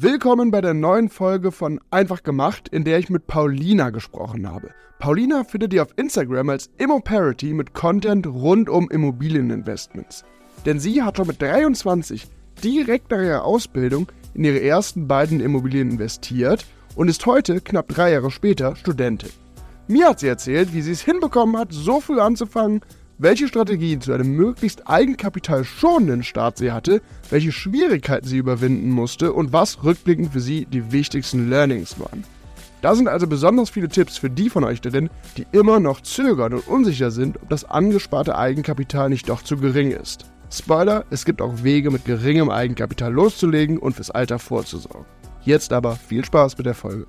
Willkommen bei der neuen Folge von Einfach gemacht, in der ich mit Paulina gesprochen habe. Paulina findet ihr auf Instagram als Immoparity mit Content rund um Immobilieninvestments. Denn sie hat schon mit 23 direkt nach ihrer Ausbildung in ihre ersten beiden Immobilien investiert und ist heute, knapp drei Jahre später, Studentin. Mir hat sie erzählt, wie sie es hinbekommen hat, so früh anzufangen, welche Strategien zu einem möglichst eigenkapitalschonenden Start sie hatte, welche Schwierigkeiten sie überwinden musste und was rückblickend für sie die wichtigsten Learnings waren. Da sind also besonders viele Tipps für die von euch drin, die immer noch zögern und unsicher sind, ob das angesparte Eigenkapital nicht doch zu gering ist. Spoiler, es gibt auch Wege mit geringem Eigenkapital loszulegen und fürs Alter vorzusorgen. Jetzt aber viel Spaß mit der Folge.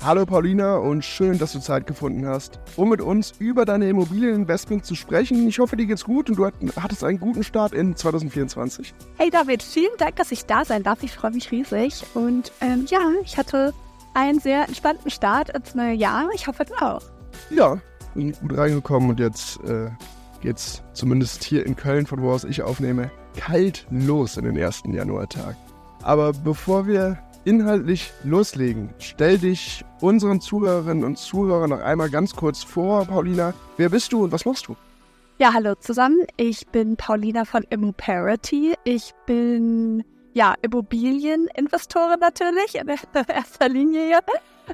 Hallo Paulina und schön, dass du Zeit gefunden hast, um mit uns über deine Immobilieninvestments zu sprechen. Ich hoffe, dir geht's gut und du hattest einen guten Start in 2024. Hey David, vielen Dank, dass ich da sein darf. Ich freue mich riesig. Und ähm, ja, ich hatte einen sehr entspannten Start ins neue Jahr. Ich hoffe, du auch. Ja, bin gut reingekommen und jetzt äh, geht's zumindest hier in Köln, von wo aus ich aufnehme, kalt los in den ersten Januartag. Aber bevor wir inhaltlich loslegen, stell dich unseren Zuhörerinnen und Zuhörern noch einmal ganz kurz vor, Paulina. Wer bist du und was machst du? Ja, hallo zusammen. Ich bin Paulina von Immoparity. Ich bin ja Immobilieninvestorin natürlich in erster Linie.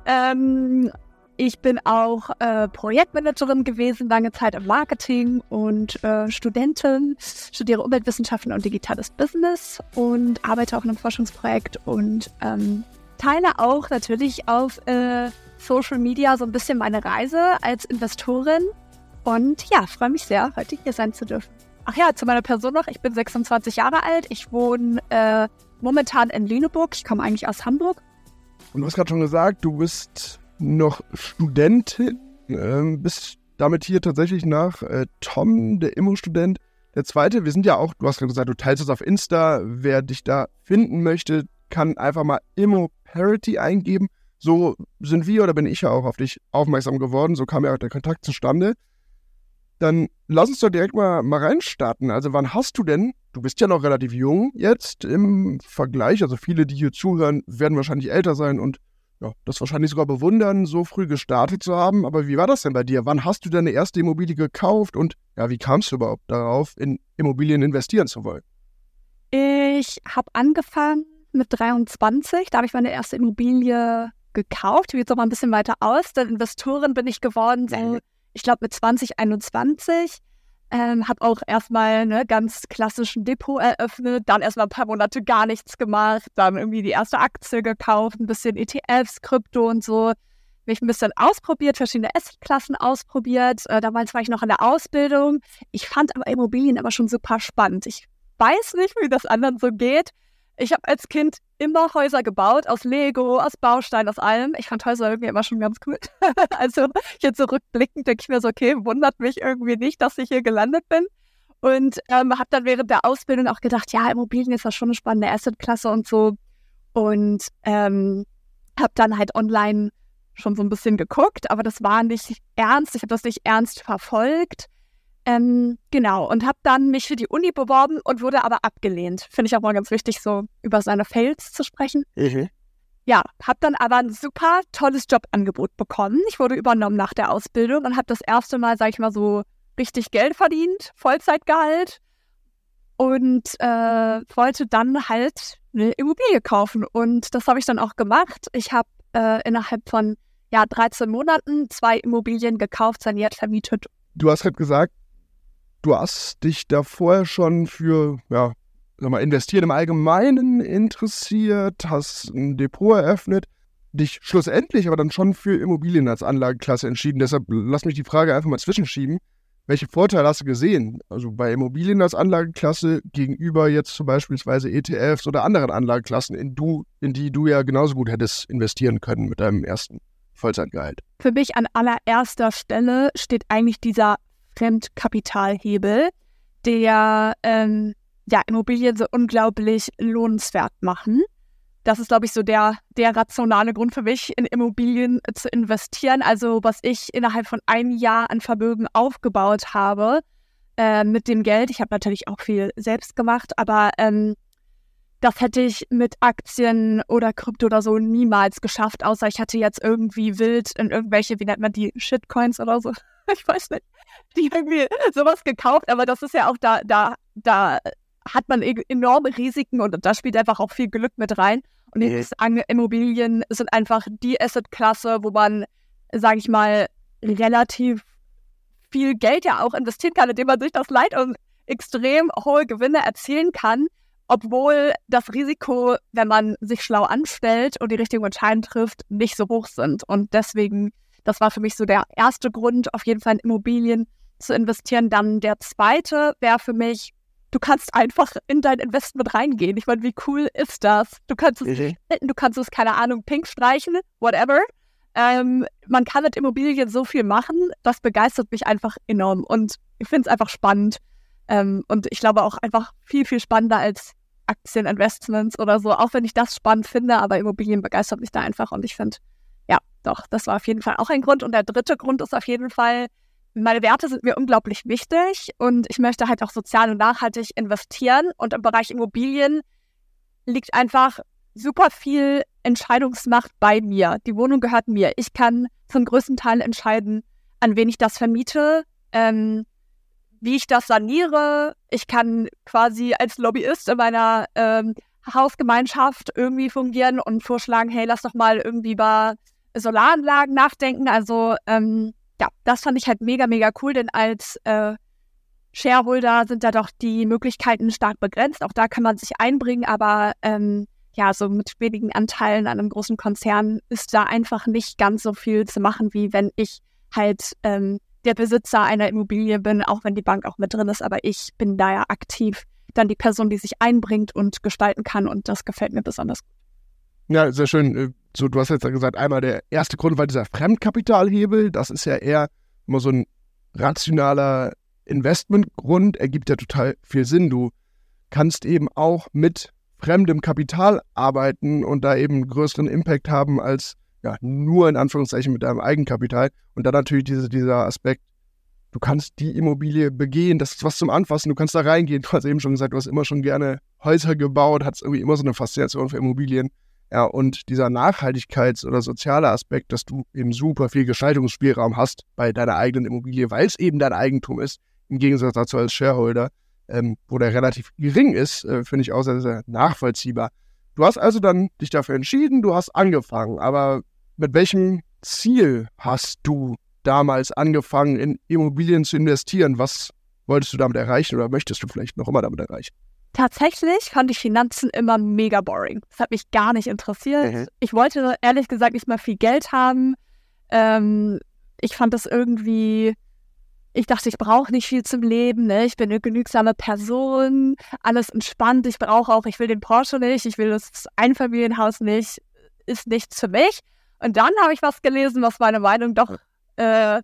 Ähm, ich bin auch äh, Projektmanagerin gewesen, lange Zeit im Marketing und äh, Studentin, studiere Umweltwissenschaften und digitales Business und arbeite auch in einem Forschungsprojekt und ähm, teile auch natürlich auf äh, Social Media so ein bisschen meine Reise als Investorin. Und ja, freue mich sehr, heute hier sein zu dürfen. Ach ja, zu meiner Person noch. Ich bin 26 Jahre alt. Ich wohne äh, momentan in Lüneburg. Ich komme eigentlich aus Hamburg. Und du hast gerade schon gesagt, du bist noch Studentin, äh, bist damit hier tatsächlich nach äh, Tom, der Immo-Student. Der zweite, wir sind ja auch, du hast gerade gesagt, du teilst es auf Insta. Wer dich da finden möchte, kann einfach mal Immo Parity eingeben. So sind wir oder bin ich ja auch auf dich aufmerksam geworden. So kam ja auch der Kontakt zustande. Dann lass uns doch direkt mal, mal reinstarten. Also, wann hast du denn, du bist ja noch relativ jung jetzt im Vergleich, also viele, die hier zuhören, werden wahrscheinlich älter sein und ja, das wahrscheinlich sogar bewundern, so früh gestartet zu haben. Aber wie war das denn bei dir? Wann hast du deine erste Immobilie gekauft und ja, wie kamst du überhaupt darauf, in Immobilien investieren zu wollen? Ich habe angefangen mit 23. Da habe ich meine erste Immobilie gekauft. Ich jetzt noch mal ein bisschen weiter aus. Dann Investorin bin ich geworden, so, ich glaube, mit 2021. Ähm, habe auch erstmal ne, ganz klassischen Depot eröffnet, dann erstmal ein paar Monate gar nichts gemacht, dann irgendwie die erste Aktie gekauft, ein bisschen ETFs, Krypto und so. Mich ein bisschen ausprobiert, verschiedene Assetklassen ausprobiert. Äh, damals war ich noch in der Ausbildung. Ich fand aber Immobilien aber schon super spannend. Ich weiß nicht, wie das anderen so geht. Ich habe als Kind immer Häuser gebaut, aus Lego, aus Baustein, aus allem. Ich fand Häuser irgendwie immer schon ganz cool. also jetzt zurückblickend denke ich mir so, okay, wundert mich irgendwie nicht, dass ich hier gelandet bin. Und ähm, habe dann während der Ausbildung auch gedacht, ja, Immobilien ist ja schon eine spannende Assetklasse und so. Und ähm, habe dann halt online schon so ein bisschen geguckt, aber das war nicht ernst. Ich habe das nicht ernst verfolgt. Ähm, genau, und habe dann mich für die Uni beworben und wurde aber abgelehnt. Finde ich auch mal ganz wichtig, so über seine Fails zu sprechen. Mhm. Ja, habe dann aber ein super tolles Jobangebot bekommen. Ich wurde übernommen nach der Ausbildung und habe das erste Mal, sag ich mal so, richtig Geld verdient, Vollzeitgehalt und äh, wollte dann halt eine Immobilie kaufen. Und das habe ich dann auch gemacht. Ich habe äh, innerhalb von ja, 13 Monaten zwei Immobilien gekauft, saniert, vermietet. Du hast gerade gesagt, du hast dich da vorher schon für, ja, sag mal, investieren im Allgemeinen interessiert, hast ein Depot eröffnet, dich schlussendlich aber dann schon für Immobilien als Anlageklasse entschieden. Deshalb lass mich die Frage einfach mal zwischenschieben. Welche Vorteile hast du gesehen? Also bei Immobilien als Anlageklasse gegenüber jetzt zum Beispiel ETFs oder anderen Anlageklassen, in, du, in die du ja genauso gut hättest investieren können mit deinem ersten Vollzeitgehalt? Für mich an allererster Stelle steht eigentlich dieser Fremdkapitalhebel, der ähm, ja, Immobilien so unglaublich lohnenswert machen. das ist, glaube ich, so der, der rationale Grund für mich, in Immobilien zu investieren. Also was ich innerhalb von einem Jahr an Vermögen aufgebaut habe äh, mit dem Geld. Ich habe natürlich auch viel selbst gemacht, aber ähm, das hätte ich mit Aktien oder Krypto oder so niemals geschafft, außer ich hatte jetzt irgendwie wild in irgendwelche, wie nennt man die, Shitcoins oder so. Ich weiß nicht. Die irgendwie sowas gekauft, aber das ist ja auch da, da, da hat man e-, enorme Risiken und da spielt einfach auch viel Glück mit rein. Und ich muss sagen, Immobilien sind einfach die Assetklasse, wo man, sage ich mal, relativ viel Geld ja auch investieren kann, indem man sich das Leid und extrem hohe Gewinne erzielen kann obwohl das Risiko, wenn man sich schlau anstellt und die richtigen Entscheidungen trifft, nicht so hoch sind. Und deswegen, das war für mich so der erste Grund, auf jeden Fall in Immobilien zu investieren. Dann der zweite wäre für mich, du kannst einfach in dein Investment reingehen. Ich meine, wie cool ist das? Du kannst es, mhm. du kannst es, keine Ahnung, pink streichen, whatever. Ähm, man kann mit Immobilien so viel machen, das begeistert mich einfach enorm und ich finde es einfach spannend. Ähm, und ich glaube auch einfach viel, viel spannender als Aktieninvestments oder so, auch wenn ich das spannend finde, aber Immobilien begeistert mich da einfach und ich finde, ja, doch, das war auf jeden Fall auch ein Grund. Und der dritte Grund ist auf jeden Fall, meine Werte sind mir unglaublich wichtig und ich möchte halt auch sozial und nachhaltig investieren und im Bereich Immobilien liegt einfach super viel Entscheidungsmacht bei mir. Die Wohnung gehört mir. Ich kann zum größten Teil entscheiden, an wen ich das vermiete. Ähm, wie ich das saniere. Ich kann quasi als Lobbyist in meiner ähm, Hausgemeinschaft irgendwie fungieren und vorschlagen, hey, lass doch mal irgendwie über Solaranlagen nachdenken. Also ähm, ja, das fand ich halt mega, mega cool, denn als äh, Shareholder sind da doch die Möglichkeiten stark begrenzt. Auch da kann man sich einbringen, aber ähm, ja, so mit wenigen Anteilen an einem großen Konzern ist da einfach nicht ganz so viel zu machen, wie wenn ich halt ähm, der Besitzer einer Immobilie bin, auch wenn die Bank auch mit drin ist, aber ich bin da ja aktiv dann die Person, die sich einbringt und gestalten kann und das gefällt mir besonders gut. Ja, sehr schön. So, du hast jetzt gesagt, einmal der erste Grund war dieser Fremdkapitalhebel. Das ist ja eher immer so ein rationaler Investmentgrund, ergibt ja total viel Sinn. Du kannst eben auch mit fremdem Kapital arbeiten und da eben größeren Impact haben als ja, nur in Anführungszeichen mit deinem Eigenkapital. Und dann natürlich diese, dieser Aspekt, du kannst die Immobilie begehen, das ist was zum Anfassen, du kannst da reingehen. Du hast eben schon gesagt, du hast immer schon gerne Häuser gebaut, hast irgendwie immer so eine Faszination für Immobilien. Ja, und dieser Nachhaltigkeits- oder soziale Aspekt, dass du eben super viel Gestaltungsspielraum hast bei deiner eigenen Immobilie, weil es eben dein Eigentum ist, im Gegensatz dazu als Shareholder, ähm, wo der relativ gering ist, äh, finde ich auch sehr, sehr nachvollziehbar. Du hast also dann dich dafür entschieden, du hast angefangen, aber mit welchem Ziel hast du damals angefangen, in Immobilien zu investieren? Was wolltest du damit erreichen oder möchtest du vielleicht noch immer damit erreichen? Tatsächlich fand ich Finanzen immer mega boring. Das hat mich gar nicht interessiert. Mhm. Ich wollte ehrlich gesagt nicht mal viel Geld haben. Ähm, ich fand das irgendwie, ich dachte, ich brauche nicht viel zum Leben. Ne? Ich bin eine genügsame Person, alles entspannt. Ich brauche auch, ich will den Porsche nicht, ich will das Einfamilienhaus nicht, ist nichts für mich. Und dann habe ich was gelesen, was meine Meinung doch äh,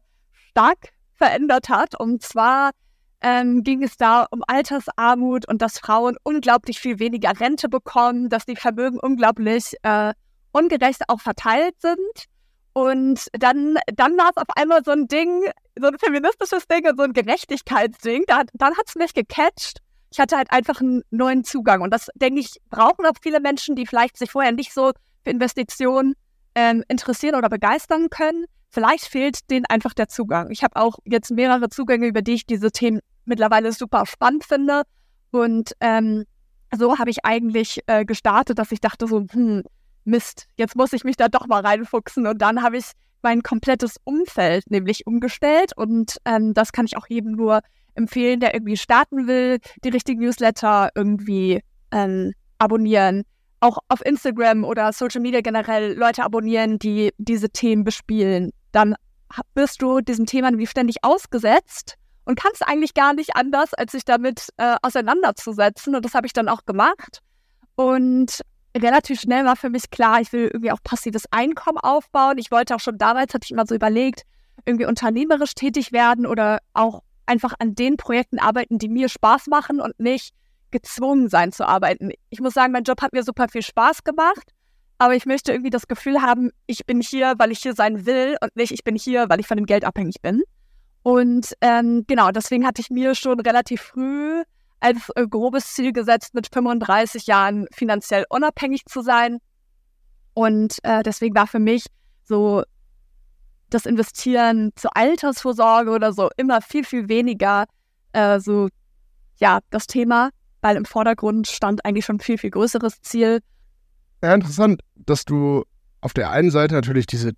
stark verändert hat. Und zwar ähm, ging es da um Altersarmut und dass Frauen unglaublich viel weniger Rente bekommen, dass die Vermögen unglaublich äh, ungerecht auch verteilt sind. Und dann, dann war es auf einmal so ein Ding, so ein feministisches Ding und so ein Gerechtigkeitsding. Da, dann hat es mich gecatcht. Ich hatte halt einfach einen neuen Zugang. Und das, denke ich, brauchen auch viele Menschen, die vielleicht sich vorher nicht so für Investitionen ähm, interessieren oder begeistern können. Vielleicht fehlt denen einfach der Zugang. Ich habe auch jetzt mehrere Zugänge, über die ich diese Themen mittlerweile super spannend finde. Und ähm, so habe ich eigentlich äh, gestartet, dass ich dachte so, hm, Mist, jetzt muss ich mich da doch mal reinfuchsen. Und dann habe ich mein komplettes Umfeld nämlich umgestellt. Und ähm, das kann ich auch jedem nur empfehlen, der irgendwie starten will, die richtigen Newsletter irgendwie ähm, abonnieren, auch auf Instagram oder Social Media generell Leute abonnieren, die diese Themen bespielen, dann wirst du diesem Thema nämlich ständig ausgesetzt und kannst eigentlich gar nicht anders, als sich damit äh, auseinanderzusetzen. Und das habe ich dann auch gemacht. Und relativ schnell war für mich klar, ich will irgendwie auch passives Einkommen aufbauen. Ich wollte auch schon damals, hatte ich immer so überlegt, irgendwie unternehmerisch tätig werden oder auch einfach an den Projekten arbeiten, die mir Spaß machen und nicht gezwungen sein zu arbeiten. Ich muss sagen, mein Job hat mir super viel Spaß gemacht, aber ich möchte irgendwie das Gefühl haben, ich bin hier, weil ich hier sein will und nicht, ich bin hier, weil ich von dem Geld abhängig bin. Und ähm, genau, deswegen hatte ich mir schon relativ früh als äh, grobes Ziel gesetzt, mit 35 Jahren finanziell unabhängig zu sein. Und äh, deswegen war für mich so das Investieren zur Altersvorsorge oder so immer viel, viel weniger äh, so, ja, das Thema, weil im Vordergrund stand eigentlich schon ein viel, viel größeres Ziel. Ja, interessant, dass du auf der einen Seite natürlich diese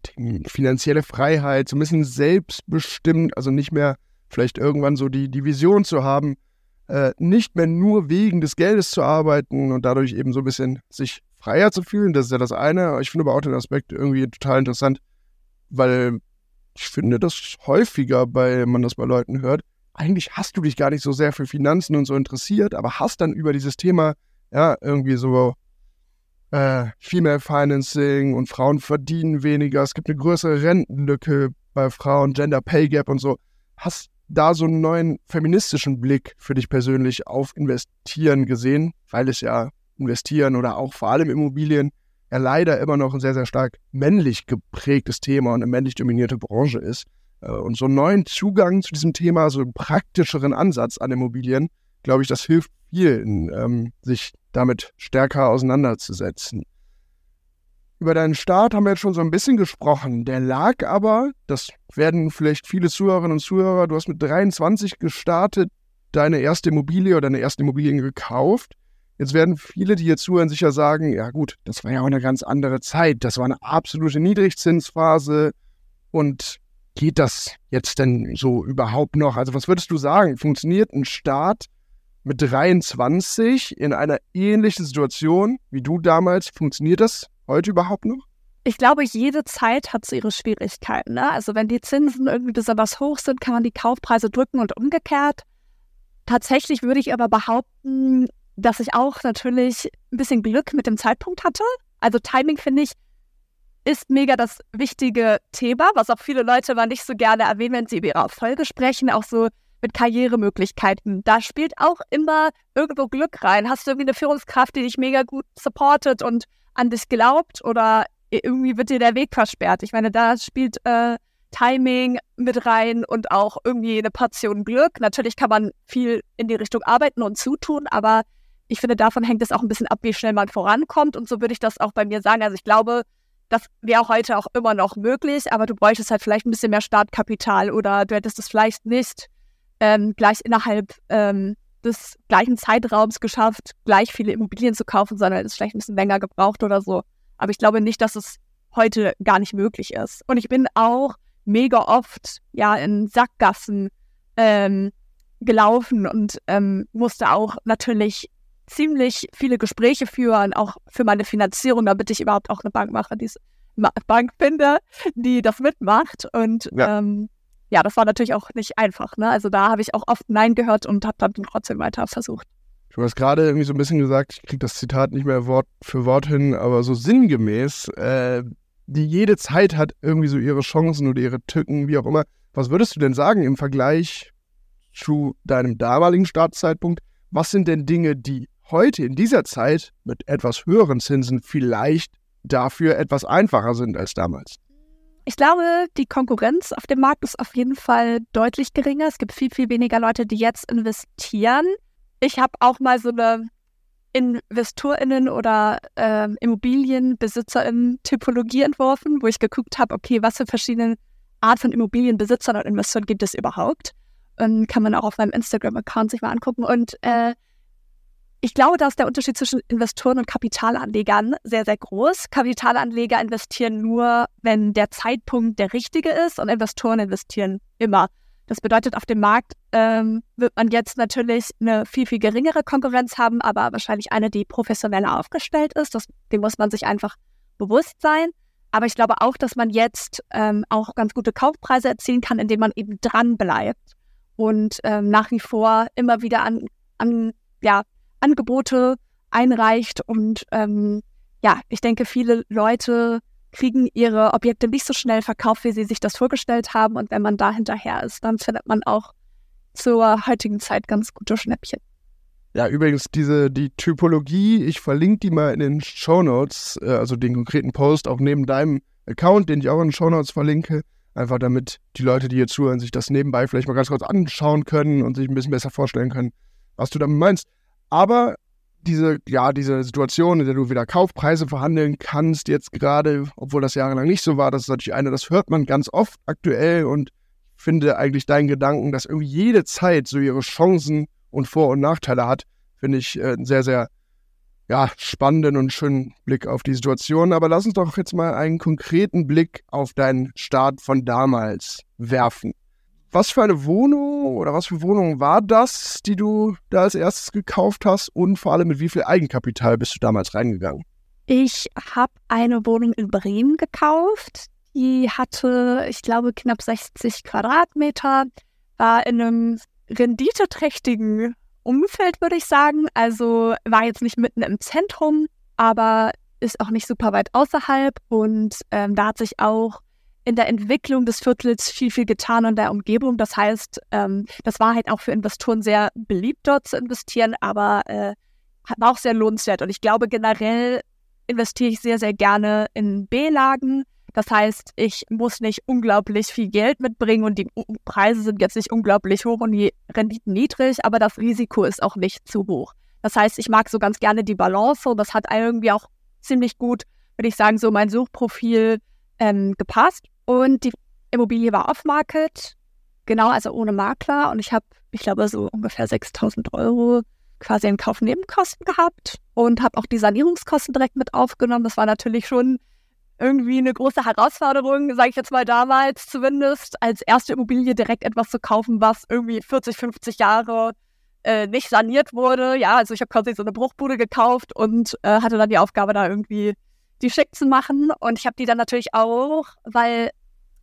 finanzielle Freiheit, so ein bisschen selbstbestimmt, also nicht mehr vielleicht irgendwann so die, die Vision zu haben, äh, nicht mehr nur wegen des Geldes zu arbeiten und dadurch eben so ein bisschen sich freier zu fühlen. Das ist ja das eine. Ich finde aber auch den Aspekt irgendwie total interessant, weil ich finde das häufiger, weil man das bei Leuten hört. Eigentlich hast du dich gar nicht so sehr für Finanzen und so interessiert, aber hast dann über dieses Thema ja irgendwie so äh, Female Financing und Frauen verdienen weniger. Es gibt eine größere Rentenlücke bei Frauen, Gender Pay Gap und so. Hast da so einen neuen feministischen Blick für dich persönlich auf Investieren gesehen, weil es ja Investieren oder auch vor allem Immobilien ja leider immer noch ein sehr, sehr stark männlich geprägtes Thema und eine männlich dominierte Branche ist. Äh, und so einen neuen Zugang zu diesem Thema, so einen praktischeren Ansatz an Immobilien, glaube ich, das hilft vielen, ähm, sich damit stärker auseinanderzusetzen. Über deinen Start haben wir jetzt schon so ein bisschen gesprochen. Der lag aber, das werden vielleicht viele Zuhörerinnen und Zuhörer, du hast mit 23 gestartet, deine erste Immobilie oder deine erste Immobilien gekauft. Jetzt werden viele, die hier zuhören, sicher sagen, ja gut, das war ja auch eine ganz andere Zeit. Das war eine absolute Niedrigzinsphase. Und geht das jetzt denn so überhaupt noch? Also was würdest du sagen? Funktioniert ein Start mit 23 in einer ähnlichen Situation wie du damals? Funktioniert das heute überhaupt noch? Ich glaube, jede Zeit hat so ihre Schwierigkeiten. Ne? Also wenn die Zinsen irgendwie besonders hoch sind, kann man die Kaufpreise drücken und umgekehrt. Tatsächlich würde ich aber behaupten, dass ich auch natürlich ein bisschen Glück mit dem Zeitpunkt hatte. Also Timing finde ich ist mega das wichtige Thema, was auch viele Leute mal nicht so gerne erwähnen, wenn sie über ihre Erfolge sprechen, auch so mit Karrieremöglichkeiten. Da spielt auch immer irgendwo Glück rein. Hast du irgendwie eine Führungskraft, die dich mega gut supportet und an dich glaubt oder irgendwie wird dir der Weg versperrt. Ich meine, da spielt äh, Timing mit rein und auch irgendwie eine Portion Glück. Natürlich kann man viel in die Richtung arbeiten und zutun, aber ich finde, davon hängt es auch ein bisschen ab, wie schnell man vorankommt. Und so würde ich das auch bei mir sagen. Also ich glaube, das wäre heute auch immer noch möglich, aber du bräuchtest halt vielleicht ein bisschen mehr Startkapital oder du hättest es vielleicht nicht ähm, gleich innerhalb ähm, des gleichen Zeitraums geschafft, gleich viele Immobilien zu kaufen, sondern es vielleicht ein bisschen länger gebraucht oder so. Aber ich glaube nicht, dass es heute gar nicht möglich ist. Und ich bin auch mega oft ja in Sackgassen ähm, gelaufen und ähm, musste auch natürlich ziemlich viele Gespräche führen, auch für meine Finanzierung, damit ich überhaupt auch eine Bank mache, die Bank finde, die das mitmacht. Und ja. Ähm, ja, das war natürlich auch nicht einfach. Ne? Also da habe ich auch oft Nein gehört und habe dann trotzdem weiter versucht. Du hast gerade irgendwie so ein bisschen gesagt, ich kriege das Zitat nicht mehr Wort für Wort hin, aber so sinngemäß, äh, die jede Zeit hat irgendwie so ihre Chancen oder ihre Tücken, wie auch immer. Was würdest du denn sagen im Vergleich zu deinem damaligen Startzeitpunkt? Was sind denn Dinge, die heute in dieser Zeit mit etwas höheren Zinsen vielleicht dafür etwas einfacher sind als damals? Ich glaube, die Konkurrenz auf dem Markt ist auf jeden Fall deutlich geringer. Es gibt viel, viel weniger Leute, die jetzt investieren. Ich habe auch mal so eine InvestorInnen oder äh, ImmobilienbesitzerInnen-Typologie entworfen, wo ich geguckt habe, okay, was für verschiedene Art von Immobilienbesitzern und Investoren gibt es überhaupt? Und kann man auch auf meinem Instagram-Account sich mal angucken. Und äh, ich glaube, da ist der Unterschied zwischen Investoren und Kapitalanlegern sehr, sehr groß. Kapitalanleger investieren nur, wenn der Zeitpunkt der richtige ist und Investoren investieren immer. Das bedeutet, auf dem Markt ähm, wird man jetzt natürlich eine viel, viel geringere Konkurrenz haben, aber wahrscheinlich eine, die professioneller aufgestellt ist. Das, dem muss man sich einfach bewusst sein. Aber ich glaube auch, dass man jetzt ähm, auch ganz gute Kaufpreise erzielen kann, indem man eben dran bleibt und ähm, nach wie vor immer wieder an, an ja, Angebote einreicht. Und ähm, ja, ich denke, viele Leute kriegen ihre Objekte nicht so schnell verkauft, wie sie sich das vorgestellt haben. Und wenn man da hinterher ist, dann findet man auch zur heutigen Zeit ganz gute Schnäppchen. Ja, übrigens, diese, die Typologie, ich verlinke die mal in den Show Notes, äh, also den konkreten Post auch neben deinem Account, den ich auch in den Show Notes verlinke. Einfach damit die Leute, die hier zuhören, sich das nebenbei vielleicht mal ganz kurz anschauen können und sich ein bisschen besser vorstellen können, was du damit meinst. Aber diese, ja, diese Situation, in der du wieder Kaufpreise verhandeln kannst, jetzt gerade, obwohl das jahrelang nicht so war, das ist natürlich eine, das hört man ganz oft aktuell und finde eigentlich deinen Gedanken, dass irgendwie jede Zeit so ihre Chancen und Vor- und Nachteile hat, finde ich äh, einen sehr, sehr ja, spannenden und schönen Blick auf die Situation. Aber lass uns doch jetzt mal einen konkreten Blick auf deinen Start von damals werfen. Was für eine Wohnung oder was für Wohnung war das, die du da als erstes gekauft hast und vor allem mit wie viel Eigenkapital bist du damals reingegangen? Ich habe eine Wohnung in Bremen gekauft. Die hatte, ich glaube, knapp 60 Quadratmeter, war in einem renditeträchtigen Umfeld, würde ich sagen. Also war jetzt nicht mitten im Zentrum, aber ist auch nicht super weit außerhalb. Und ähm, da hat sich auch in der Entwicklung des Viertels viel, viel getan in der Umgebung. Das heißt, ähm, das war halt auch für Investoren sehr beliebt, dort zu investieren, aber äh, war auch sehr lohnenswert. Und ich glaube, generell investiere ich sehr, sehr gerne in B-Lagen. Das heißt, ich muss nicht unglaublich viel Geld mitbringen und die Preise sind jetzt nicht unglaublich hoch und die Renditen niedrig, aber das Risiko ist auch nicht zu hoch. Das heißt, ich mag so ganz gerne die Balance und das hat irgendwie auch ziemlich gut, würde ich sagen, so mein Suchprofil ähm, gepasst. Und die Immobilie war off-market, genau, also ohne Makler. Und ich habe, ich glaube, so ungefähr 6000 Euro quasi in Kaufnebenkosten gehabt und habe auch die Sanierungskosten direkt mit aufgenommen. Das war natürlich schon irgendwie eine große Herausforderung, sage ich jetzt mal damals zumindest, als erste Immobilie direkt etwas zu kaufen, was irgendwie 40, 50 Jahre äh, nicht saniert wurde. Ja, also ich habe quasi so eine Bruchbude gekauft und äh, hatte dann die Aufgabe, da irgendwie die schick zu machen. Und ich habe die dann natürlich auch, weil,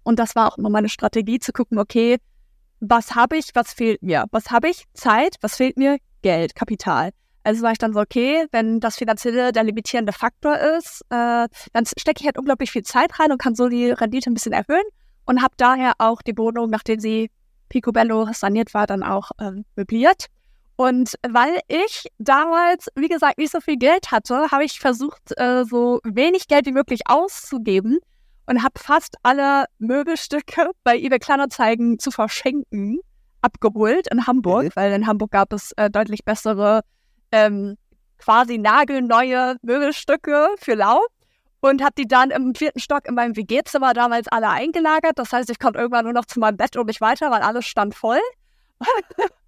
und das war auch immer meine Strategie, zu gucken, okay, was habe ich, was fehlt mir? Was habe ich? Zeit, was fehlt mir? Geld, Kapital. Also war ich dann so, okay, wenn das Finanzielle der limitierende Faktor ist, äh, dann stecke ich halt unglaublich viel Zeit rein und kann so die Rendite ein bisschen erhöhen und habe daher auch die Wohnung, nachdem sie Picobello saniert war, dann auch ähm, möbliert. Und weil ich damals, wie gesagt, nicht so viel Geld hatte, habe ich versucht, äh, so wenig Geld wie möglich auszugeben und habe fast alle Möbelstücke bei eBay Kleinanzeigen zu verschenken abgeholt in Hamburg, mhm. weil in Hamburg gab es äh, deutlich bessere, ähm, quasi nagelneue Möbelstücke für lau und habe die dann im vierten Stock in meinem WG-Zimmer damals alle eingelagert. Das heißt, ich konnte irgendwann nur noch zu meinem Bett und nicht weiter, weil alles stand voll.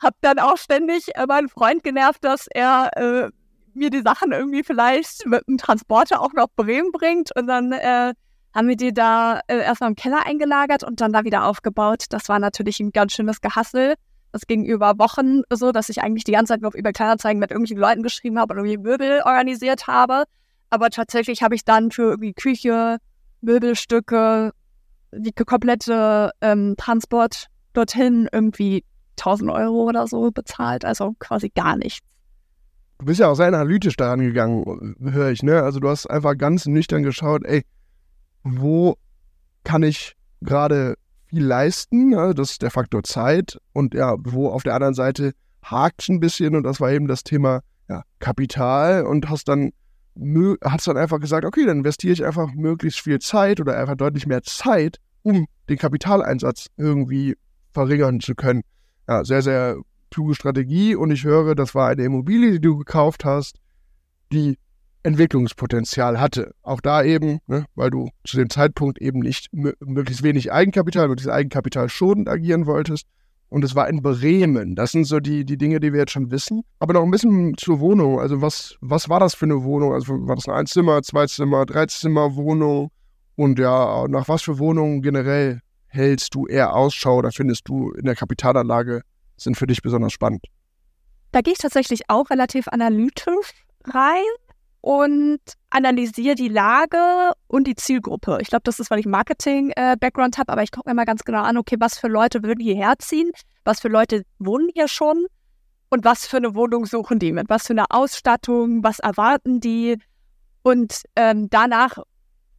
Hab dann auch ständig äh, meinen Freund genervt, dass er äh, mir die Sachen irgendwie vielleicht mit einem Transporter auch nach Bremen bringt. Und dann äh, haben wir die da äh, erstmal im Keller eingelagert und dann da wieder aufgebaut. Das war natürlich ein ganz schönes Gehassel. Das ging über Wochen so, dass ich eigentlich die ganze Zeit nur über Kleinanzeigen mit irgendwelchen Leuten geschrieben habe und irgendwie Möbel organisiert habe. Aber tatsächlich habe ich dann für irgendwie Küche, Möbelstücke, die komplette ähm, Transport dorthin irgendwie 1000 Euro oder so bezahlt, also quasi gar nichts. Du bist ja auch sehr analytisch daran gegangen, höre ich, ne? Also du hast einfach ganz nüchtern geschaut, ey, wo kann ich gerade viel leisten? Ja, das ist der Faktor Zeit. Und ja, wo auf der anderen Seite hakt ein bisschen und das war eben das Thema ja, Kapital und hast dann hast dann einfach gesagt, okay, dann investiere ich einfach möglichst viel Zeit oder einfach deutlich mehr Zeit, um den Kapitaleinsatz irgendwie verringern zu können ja, sehr, sehr kluge Strategie und ich höre, das war eine Immobilie, die du gekauft hast, die Entwicklungspotenzial hatte. Auch da eben, ne, weil du zu dem Zeitpunkt eben nicht möglichst wenig Eigenkapital, möglichst Eigenkapital schonend agieren wolltest. Und es war in Bremen. Das sind so die, die Dinge, die wir jetzt schon wissen. Aber noch ein bisschen zur Wohnung. Also was, was war das für eine Wohnung? Also war das eine Einzimmer, Zweizimmer, Dreizimmer Wohnung? Und ja, nach was für Wohnungen generell hältst du eher Ausschau oder findest du in der Kapitalanlage sind für dich besonders spannend? Da gehe ich tatsächlich auch relativ analytisch rein und analysiere die Lage und die Zielgruppe. Ich glaube, das ist, weil ich Marketing-Background äh, habe, aber ich gucke mir mal ganz genau an, okay, was für Leute würden hierher ziehen, was für Leute wohnen hier schon und was für eine Wohnung suchen die mit, was für eine Ausstattung, was erwarten die und ähm, danach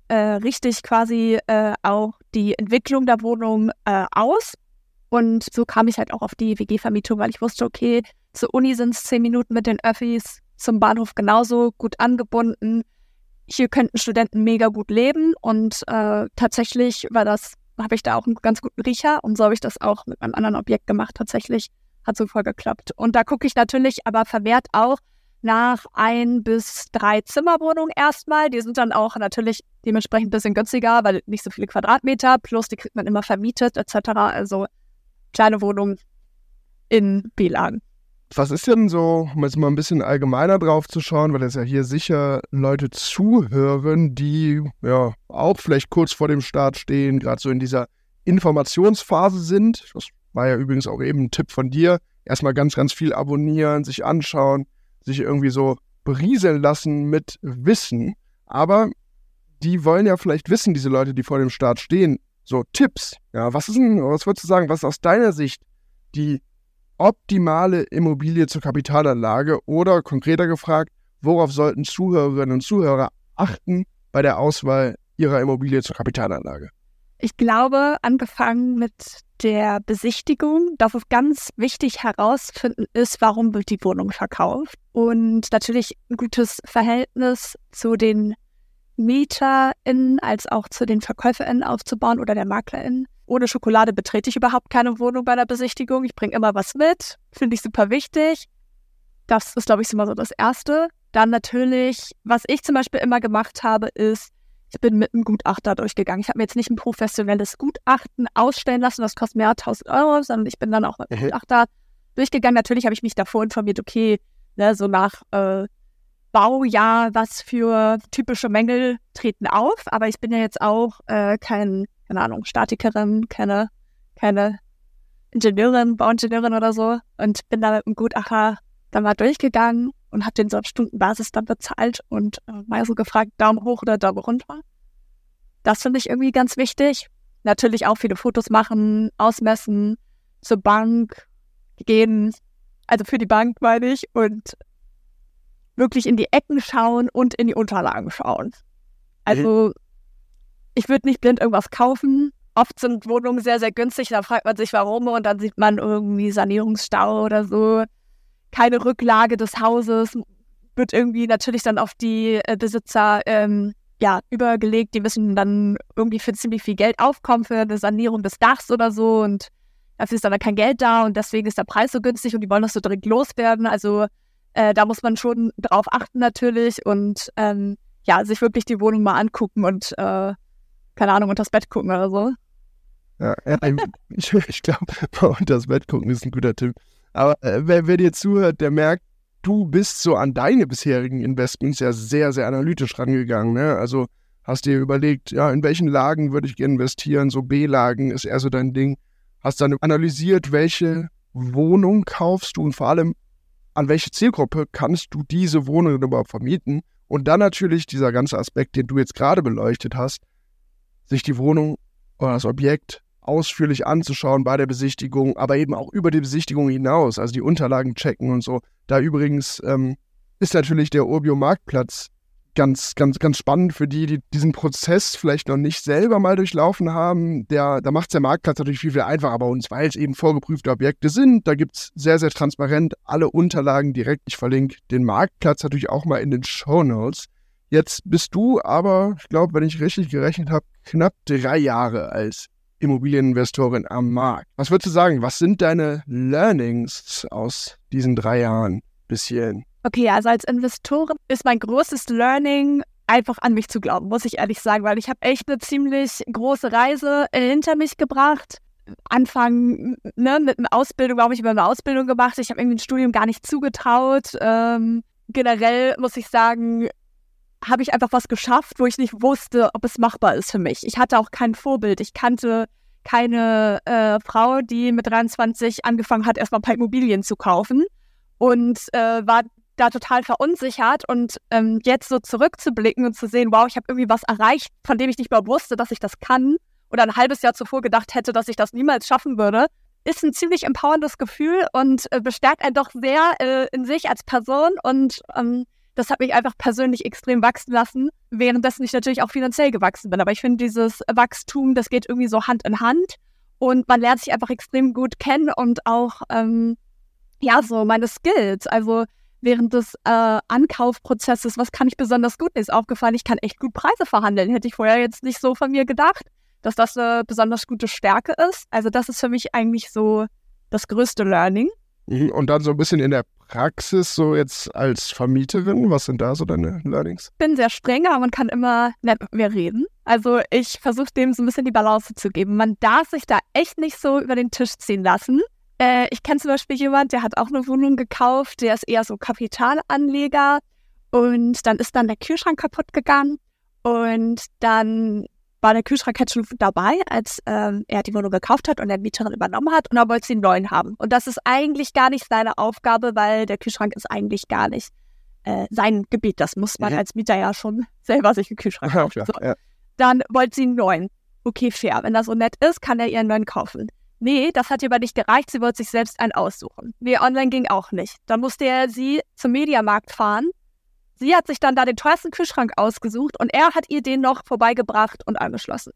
äh, richte ich quasi äh, auch die Entwicklung der Wohnung äh, aus Und so kam ich halt auch auf die WG-Vermietung, weil ich wusste, okay, zur Uni sind es zehn Minuten mit den Öffis, zum Bahnhof genauso gut angebunden. Hier könnten Studenten mega gut leben und äh, tatsächlich war das, habe ich da auch einen ganz guten Riecher und so habe ich das auch mit meinem anderen Objekt gemacht. Tatsächlich hat so voll geklappt. Und da gucke ich natürlich aber verwehrt auch nach ein bis drei Zimmerwohnungen erstmal. Die sind dann auch natürlich dementsprechend ein bisschen günstiger, weil nicht so viele Quadratmeter, plus die kriegt man immer vermietet etc. Also kleine Wohnungen in B-Lagen. Was ist denn so, um jetzt mal ein bisschen allgemeiner drauf zu schauen, weil es ja hier sicher Leute zuhören, die ja auch vielleicht kurz vor dem Start stehen, gerade so in dieser Informationsphase sind. Das war ja übrigens auch eben ein Tipp von dir. Erstmal ganz, ganz viel abonnieren, sich anschauen, sich irgendwie so berieseln lassen mit Wissen. Aber die wollen ja vielleicht wissen, diese Leute, die vor dem Start stehen, so Tipps. Ja, was ist denn, was würdest du sagen, was ist aus deiner Sicht die optimale Immobilie zur Kapitalanlage oder konkreter gefragt, worauf sollten Zuhörerinnen und Zuhörer achten bei der Auswahl ihrer Immobilie zur Kapitalanlage? Ich glaube, angefangen mit der Besichtigung, dass es ganz wichtig herausfinden ist, warum wird die Wohnung verkauft. Und natürlich ein gutes Verhältnis zu den MieterInnen als auch zu den VerkäuferInnen aufzubauen oder der MaklerInnen. Ohne Schokolade betrete ich überhaupt keine Wohnung bei der Besichtigung. Ich bringe immer was mit. Finde ich super wichtig. Das ist, glaube ich, immer so das Erste. Dann natürlich, was ich zum Beispiel immer gemacht habe, ist, ich bin mit einem Gutachter durchgegangen. Ich habe mir jetzt nicht ein professionelles Gutachten ausstellen lassen, das kostet mehr als 1000 Euro, sondern ich bin dann auch mit einem mhm. Gutachter durchgegangen. Natürlich habe ich mich davor informiert, okay, ne, so nach äh, Baujahr, was für typische Mängel treten auf. Aber ich bin ja jetzt auch äh, kein, keine Ahnung, Statikerin, keine, keine Ingenieurin, Bauingenieurin oder so. Und bin da mit einem Gutachter dann mal durchgegangen und habe den so auf Stundenbasis dann bezahlt und äh, mal so gefragt, Daumen hoch oder Daumen runter. Das finde ich irgendwie ganz wichtig. Natürlich auch viele Fotos machen, ausmessen, zur Bank gehen, also für die Bank meine ich, und wirklich in die Ecken schauen und in die Unterlagen schauen. Also ich würde nicht blind irgendwas kaufen. Oft sind Wohnungen sehr, sehr günstig, da fragt man sich warum und dann sieht man irgendwie Sanierungsstau oder so keine Rücklage des Hauses, wird irgendwie natürlich dann auf die äh, Besitzer ähm, ja, übergelegt. Die müssen dann irgendwie für ziemlich viel Geld aufkommen für eine Sanierung des Dachs oder so und dafür ist dann kein Geld da und deswegen ist der Preis so günstig und die wollen das so dringend loswerden. Also äh, da muss man schon drauf achten natürlich und ähm, ja, sich wirklich die Wohnung mal angucken und äh, keine Ahnung, unter das Bett gucken oder so. Ja, ich, ich glaube, unter das Bett gucken ist ein guter Tipp. Aber äh, wer, wer dir zuhört, der merkt, du bist so an deine bisherigen Investments ja sehr, sehr analytisch rangegangen. Ne? Also hast dir überlegt, ja, in welchen Lagen würde ich investieren? So B-Lagen ist eher so dein Ding. Hast dann analysiert, welche Wohnung kaufst du und vor allem, an welche Zielgruppe kannst du diese Wohnung überhaupt vermieten? Und dann natürlich dieser ganze Aspekt, den du jetzt gerade beleuchtet hast, sich die Wohnung oder das Objekt ausführlich anzuschauen bei der Besichtigung, aber eben auch über die Besichtigung hinaus, also die Unterlagen checken und so. Da übrigens ähm, ist natürlich der Urbio Marktplatz ganz, ganz, ganz spannend für die, die diesen Prozess vielleicht noch nicht selber mal durchlaufen haben. Der, da macht der Marktplatz natürlich viel, viel einfacher bei uns, weil es eben vorgeprüfte Objekte sind. Da gibt es sehr, sehr transparent alle Unterlagen direkt. Ich verlinke den Marktplatz natürlich auch mal in den Show Notes. Jetzt bist du aber, ich glaube, wenn ich richtig gerechnet habe, knapp drei Jahre als Immobilieninvestorin am Markt. Was würdest du sagen? Was sind deine Learnings aus diesen drei Jahren bis hierhin? Okay, also als Investorin ist mein größtes Learning einfach an mich zu glauben, muss ich ehrlich sagen, weil ich habe echt eine ziemlich große Reise hinter mich gebracht. Anfang ne, mit einer Ausbildung, warum ich über eine Ausbildung gemacht? Ich habe irgendwie ein Studium gar nicht zugetraut. Ähm, generell muss ich sagen, habe ich einfach was geschafft, wo ich nicht wusste, ob es machbar ist für mich. Ich hatte auch kein Vorbild. Ich kannte keine äh, Frau, die mit 23 angefangen hat, erstmal ein paar Immobilien zu kaufen und äh, war da total verunsichert und ähm, jetzt so zurückzublicken und zu sehen, wow, ich habe irgendwie was erreicht, von dem ich nicht mehr wusste, dass ich das kann oder ein halbes Jahr zuvor gedacht hätte, dass ich das niemals schaffen würde, ist ein ziemlich empowerndes Gefühl und äh, bestärkt einen doch sehr äh, in sich als Person und ähm, das hat mich einfach persönlich extrem wachsen lassen, währenddessen ich natürlich auch finanziell gewachsen bin. Aber ich finde, dieses Wachstum, das geht irgendwie so Hand in Hand. Und man lernt sich einfach extrem gut kennen und auch, ähm, ja, so meine Skills. Also während des äh, Ankaufprozesses, was kann ich besonders gut? Ist aufgefallen, ich kann echt gut Preise verhandeln. Hätte ich vorher jetzt nicht so von mir gedacht, dass das eine besonders gute Stärke ist. Also das ist für mich eigentlich so das größte Learning. Mhm, und dann so ein bisschen in der Praxis, so jetzt als Vermieterin, was sind da so deine Learnings? Ich bin sehr streng, aber man kann immer nett mit mir reden. Also ich versuche dem so ein bisschen die Balance zu geben. Man darf sich da echt nicht so über den Tisch ziehen lassen. Äh, ich kenne zum Beispiel jemand, der hat auch eine Wohnung gekauft, der ist eher so Kapitalanleger und dann ist dann der Kühlschrank kaputt gegangen und dann war der Kühlschrank jetzt schon dabei, als ähm, er die Wohnung gekauft hat und der Mieterin übernommen hat und er wollte sie einen neuen haben. Und das ist eigentlich gar nicht seine Aufgabe, weil der Kühlschrank ist eigentlich gar nicht äh, sein Gebiet. Das muss man ja. als Mieter ja schon selber sich einen Kühlschrank kaufen. So. Ja. Dann wollte sie einen neuen. Okay, fair. Wenn er so nett ist, kann er ihr einen neuen kaufen. Nee, das hat ihr aber nicht gereicht. Sie wollte sich selbst einen aussuchen. Nee, online ging auch nicht. Dann musste er sie zum Mediamarkt fahren. Sie hat sich dann da den teuersten Kühlschrank ausgesucht und er hat ihr den noch vorbeigebracht und angeschlossen.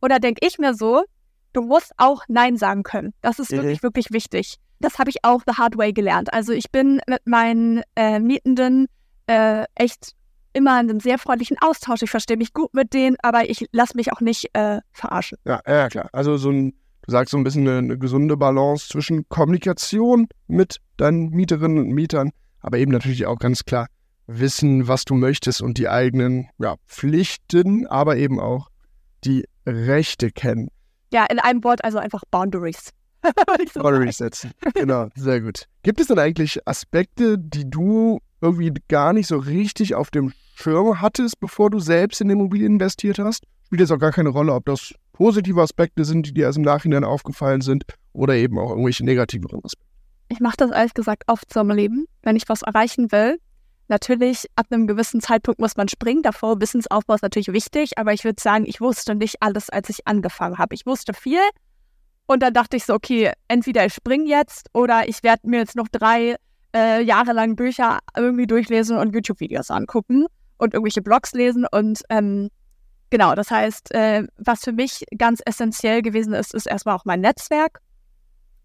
Oder denke ich mir so, du musst auch Nein sagen können. Das ist mhm. wirklich, wirklich wichtig. Das habe ich auch the hard way gelernt. Also ich bin mit meinen äh, Mietenden äh, echt immer in einem sehr freundlichen Austausch. Ich verstehe mich gut mit denen, aber ich lasse mich auch nicht äh, verarschen. Ja, ja, klar. Also so ein du sagst so ein bisschen eine, eine gesunde Balance zwischen Kommunikation mit deinen Mieterinnen und Mietern, aber eben natürlich auch ganz klar wissen, was du möchtest und die eigenen ja, Pflichten, aber eben auch die Rechte kennen. Ja, in einem Wort also einfach Boundaries. so Boundaries setzen. Genau, sehr gut. Gibt es denn eigentlich Aspekte, die du irgendwie gar nicht so richtig auf dem Schirm hattest, bevor du selbst in Immobilien investiert hast? Spielt jetzt auch gar keine Rolle, ob das positive Aspekte sind, die dir erst im Nachhinein aufgefallen sind oder eben auch irgendwelche negativeren Aspekte? Ich mache das ehrlich gesagt oft so im Leben, wenn ich was erreichen will. Natürlich, ab einem gewissen Zeitpunkt muss man springen. Davor Wissensaufbau ist natürlich wichtig, aber ich würde sagen, ich wusste nicht alles, als ich angefangen habe. Ich wusste viel und dann dachte ich so, okay, entweder ich springe jetzt oder ich werde mir jetzt noch drei äh, Jahre lang Bücher irgendwie durchlesen und YouTube-Videos angucken und irgendwelche Blogs lesen und ähm, Genau, das heißt, äh, was für mich ganz essentiell gewesen ist, ist erstmal auch mein Netzwerk.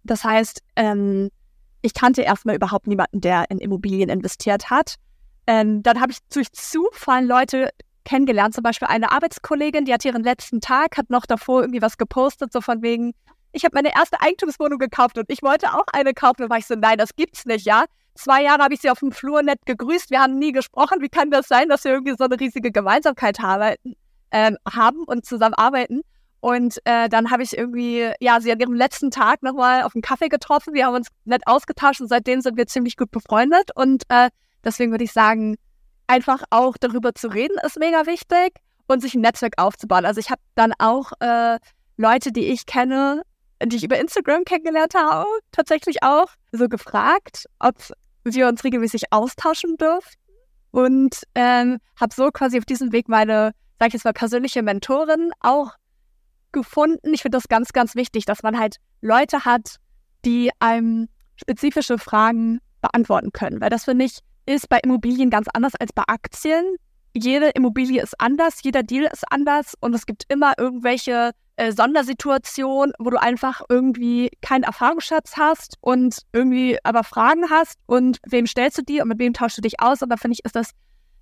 Das heißt, ähm, ich kannte erstmal überhaupt niemanden, der in Immobilien investiert hat. Ähm, dann habe ich durch Zufall Leute kennengelernt, zum Beispiel eine Arbeitskollegin, die hat ihren letzten Tag, hat noch davor irgendwie was gepostet, so von wegen, ich habe meine erste Eigentumswohnung gekauft und ich wollte auch eine kaufen. Und war ich so, nein, das gibt's nicht, ja. Zwei Jahre habe ich sie auf dem Flur nett gegrüßt, wir haben nie gesprochen. Wie kann das sein, dass wir irgendwie so eine riesige Gemeinsamkeit haben? ähm, haben und zusammenarbeiten. Und äh, dann habe ich irgendwie, ja, sie an ihrem letzten Tag nochmal auf einen Kaffee getroffen. Wir haben uns nett ausgetauscht und seitdem sind wir ziemlich gut befreundet. Und äh, deswegen würde ich sagen, einfach auch darüber zu reden ist mega wichtig und sich ein Netzwerk aufzubauen. Also ich habe dann auch äh, Leute, die ich kenne, die ich über Instagram kennengelernt habe, tatsächlich auch so gefragt, ob wir uns regelmäßig austauschen dürfen. Und ähm, habe so quasi auf diesem Weg meine sag ich jetzt mal, persönliche Mentorin auch gefunden. Ich finde das ganz, ganz wichtig, dass man halt Leute hat, die einem spezifische Fragen beantworten können. Weil das finde ich, ist bei Immobilien ganz anders als bei Aktien. Jede Immobilie ist anders, jeder Deal ist anders und es gibt immer irgendwelche äh, Sondersituationen, wo du einfach irgendwie keinen Erfahrungsschatz hast und irgendwie aber Fragen hast und wem stellst du die und mit wem tauschst du dich aus? Und da finde ich, ist das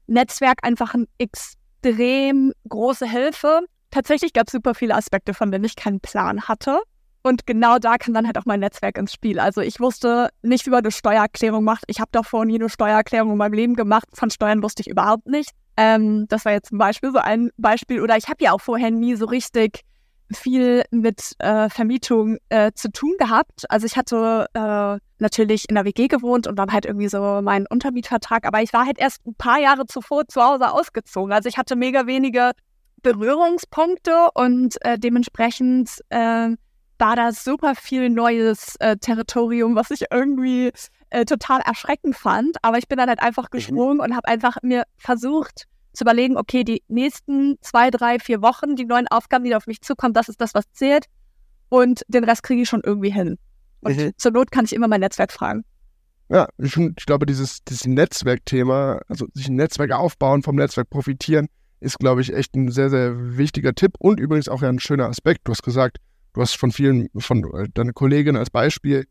Netzwerk einfach ein X extrem große Hilfe. Tatsächlich gab es super viele Aspekte, von denen ich keinen Plan hatte. Und genau da kam dann halt auch mein Netzwerk ins Spiel. Also ich wusste nicht, wie man eine Steuererklärung macht. Ich habe davor nie eine Steuererklärung in meinem Leben gemacht. Von Steuern wusste ich überhaupt nicht. Ähm, das war jetzt zum Beispiel so ein Beispiel. Oder ich habe ja auch vorher nie so richtig viel mit äh, Vermietung äh, zu tun gehabt. Also ich hatte äh, natürlich in der WG gewohnt und dann halt irgendwie so meinen Untermietvertrag, aber ich war halt erst ein paar Jahre zuvor zu Hause ausgezogen. Also ich hatte mega wenige Berührungspunkte und äh, dementsprechend äh, war da super viel neues äh, Territorium, was ich irgendwie äh, total erschreckend fand. Aber ich bin dann halt einfach mhm. gesprungen mhm. und habe einfach mir versucht, zu überlegen, okay, die nächsten zwei, drei, vier Wochen, die neuen Aufgaben, die auf mich zukommen, das ist das, was zählt. Und den Rest kriege ich schon irgendwie hin. Und mhm. zur Not kann ich immer mein Netzwerk fragen. Ja, ich, ich glaube, dieses, dieses Netzwerkthema, also sich ein Netzwerk aufbauen, vom Netzwerk profitieren, ist, glaube ich, echt ein sehr, sehr wichtiger Tipp und übrigens auch ja ein schöner Aspekt. Du hast gesagt, du hast von vielen, von äh, deiner Kollegin als Beispiel,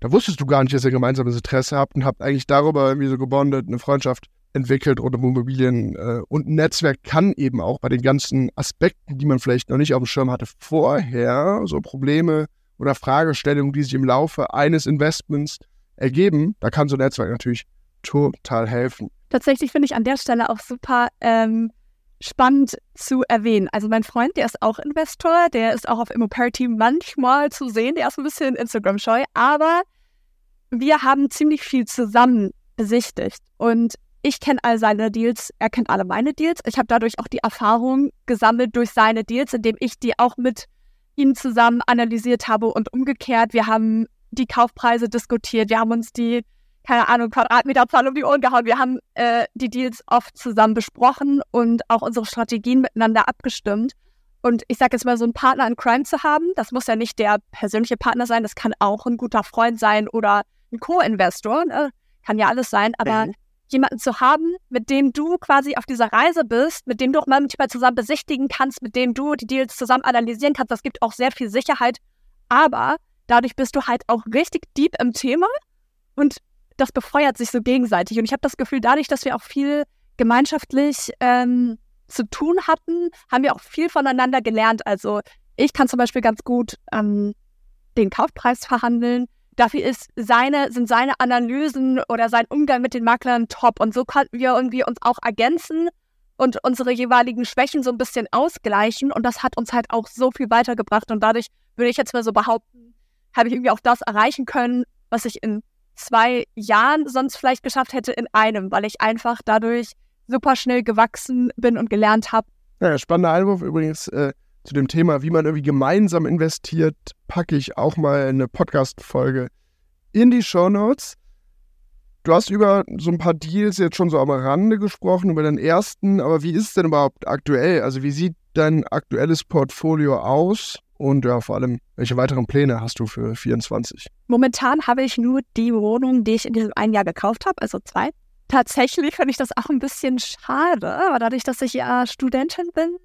da wusstest du gar nicht, dass ihr gemeinsames Interesse habt und habt eigentlich darüber irgendwie so gebondet, eine Freundschaft entwickelt um Immobilien. Äh, und ein Netzwerk kann eben auch bei den ganzen Aspekten, die man vielleicht noch nicht auf dem Schirm hatte, vorher so Probleme oder Fragestellungen, die sich im Laufe eines Investments ergeben, da kann so ein Netzwerk natürlich total helfen. Tatsächlich finde ich an der Stelle auch super ähm, spannend zu erwähnen. Also mein Freund, der ist auch Investor, der ist auch auf Immoparity manchmal zu sehen, der ist ein bisschen Instagram-scheu, aber wir haben ziemlich viel zusammen besichtigt und ich kenne all seine Deals, er kennt alle meine Deals. Ich habe dadurch auch die Erfahrung gesammelt durch seine Deals, indem ich die auch mit ihm zusammen analysiert habe und umgekehrt. Wir haben die Kaufpreise diskutiert, wir haben uns die keine Ahnung, Quadratmeterzahl um die Ohren gehauen. Wir haben äh, die Deals oft zusammen besprochen und auch unsere Strategien miteinander abgestimmt. Und ich sage jetzt mal, so einen Partner in Crime zu haben, das muss ja nicht der persönliche Partner sein, das kann auch ein guter Freund sein oder ein Co-Investor, ne? kann ja alles sein, aber mhm. jemanden zu haben, mit dem du quasi auf dieser Reise bist, mit dem du auch manchmal zusammen besichtigen kannst, mit dem du die Deals zusammen analysieren kannst, das gibt auch sehr viel Sicherheit, aber dadurch bist du halt auch richtig deep im Thema und das befeuert sich so gegenseitig. Und ich habe das Gefühl, dadurch, dass wir auch viel gemeinschaftlich ähm, zu tun hatten, haben wir auch viel voneinander gelernt. Also ich kann zum Beispiel ganz gut ähm, den Kaufpreis verhandeln. Dafür ist seine, sind seine Analysen oder sein Umgang mit den Maklern top. Und so konnten wir irgendwie uns auch ergänzen und unsere jeweiligen Schwächen so ein bisschen ausgleichen. Und das hat uns halt auch so viel weitergebracht. Und dadurch würde ich jetzt mal so behaupten, habe ich irgendwie auch das erreichen können, was ich in zwei Jahren sonst vielleicht geschafft hätte in einem, weil ich einfach dadurch super schnell gewachsen bin und gelernt habe. Ja, spannender Einwurf übrigens äh, zu dem Thema, wie man irgendwie gemeinsam investiert, packe ich auch mal eine Podcast-Folge in die Show Notes. Du hast über so ein paar Deals jetzt schon so am Rande gesprochen, über den ersten, aber wie ist es denn überhaupt aktuell? Also wie sieht dein aktuelles Portfolio aus? Und ja, vor allem, welche weiteren Pläne hast du für 24? Momentan habe ich nur die Wohnung, die ich in diesem einen Jahr gekauft habe, also zwei. Tatsächlich finde ich das auch ein bisschen schade, aber dadurch, dass ich ja Studentin bin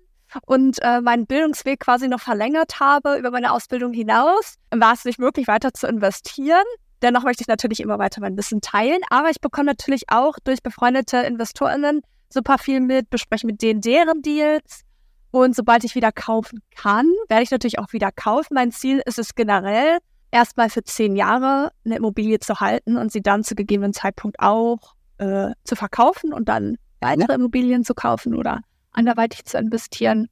und äh, meinen Bildungsweg quasi noch verlängert habe über meine Ausbildung hinaus, war es nicht möglich, weiter zu investieren. Dennoch möchte ich natürlich immer weiter mein Wissen teilen, aber ich bekomme natürlich auch durch befreundete InvestorInnen super viel mit, bespreche mit denen deren Deals und sobald ich wieder kaufen kann, werde ich natürlich auch wieder kaufen. Mein Ziel ist es generell, erstmal für zehn Jahre eine Immobilie zu halten und sie dann zu gegebenen Zeitpunkt auch äh, zu verkaufen und dann weitere Immobilien zu kaufen oder anderweitig zu investieren.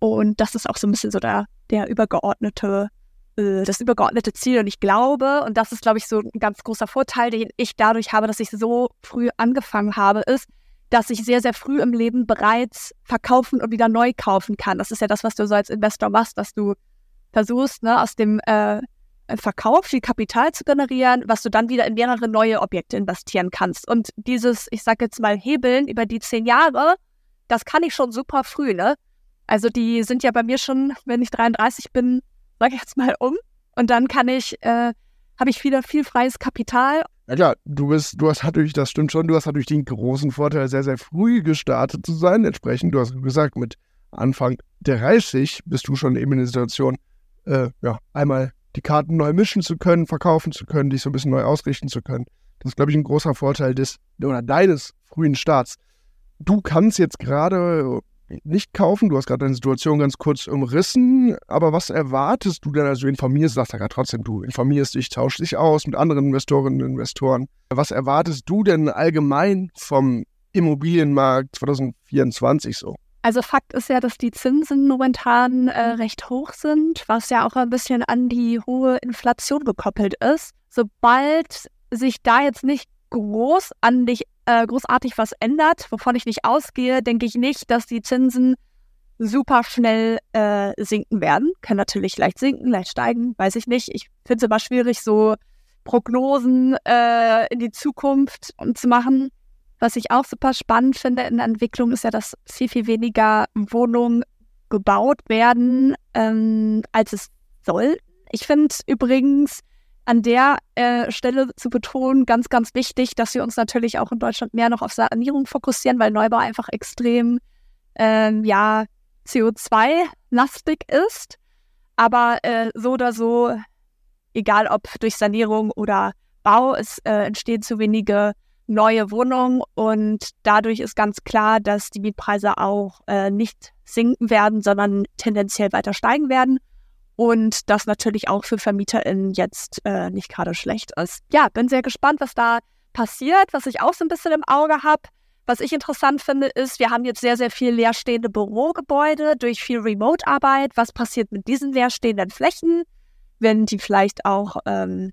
Und das ist auch so ein bisschen so der, der übergeordnete, äh, das übergeordnete Ziel. Und ich glaube, und das ist, glaube ich, so ein ganz großer Vorteil, den ich dadurch habe, dass ich so früh angefangen habe, ist, dass ich sehr, sehr früh im Leben bereits verkaufen und wieder neu kaufen kann. Das ist ja das, was du so als Investor machst, dass du versuchst, ne, aus dem äh, Verkauf viel Kapital zu generieren, was du dann wieder in mehrere neue Objekte investieren kannst. Und dieses, ich sag jetzt mal, Hebeln über die zehn Jahre, das kann ich schon super früh, ne? Also die sind ja bei mir schon, wenn ich 33 bin, sag ich jetzt mal um. Und dann kann ich, äh, habe ich wieder viel freies Kapital ja klar, du bist, du hast natürlich, das stimmt schon, du hast natürlich den großen Vorteil, sehr, sehr früh gestartet zu sein. Entsprechend, du hast gesagt, mit Anfang 30 bist du schon eben in der Situation, äh, ja, einmal die Karten neu mischen zu können, verkaufen zu können, dich so ein bisschen neu ausrichten zu können. Das ist, glaube ich, ein großer Vorteil des oder deines frühen Starts. Du kannst jetzt gerade nicht kaufen. Du hast gerade deine Situation ganz kurz umrissen. Aber was erwartest du denn? Also, du informierst, sagst ja gerade trotzdem, du informierst dich, tauschst dich aus mit anderen Investorinnen und Investoren. Was erwartest du denn allgemein vom Immobilienmarkt 2024 so? Also Fakt ist ja, dass die Zinsen momentan äh, recht hoch sind, was ja auch ein bisschen an die hohe Inflation gekoppelt ist. Sobald sich da jetzt nicht groß an dich äh, großartig was ändert, wovon ich nicht ausgehe, denke ich nicht, dass die Zinsen super schnell äh, sinken werden. Kann natürlich leicht sinken, leicht steigen, weiß ich nicht. Ich finde es immer schwierig, so Prognosen äh, in die Zukunft zu machen. Was ich auch super spannend finde in der Entwicklung ist ja, dass viel, viel weniger Wohnungen gebaut werden, ähm, als es soll. Ich finde übrigens, an der äh, Stelle zu betonen, ganz, ganz wichtig, dass wir uns natürlich auch in Deutschland mehr noch auf Sanierung fokussieren, weil Neubau einfach extrem ähm, ja, CO2-lastig ist. Aber äh, so oder so, egal ob durch Sanierung oder Bau, es äh, entstehen zu wenige neue Wohnungen und dadurch ist ganz klar, dass die Mietpreise auch äh, nicht sinken werden, sondern tendenziell weiter steigen werden. Und das natürlich auch für VermieterInnen jetzt äh, nicht gerade schlecht ist. Ja, bin sehr gespannt, was da passiert, was ich auch so ein bisschen im Auge habe. Was ich interessant finde, ist, wir haben jetzt sehr, sehr viel leerstehende Bürogebäude durch viel Remote-Arbeit. Was passiert mit diesen leerstehenden Flächen, wenn die vielleicht auch ähm,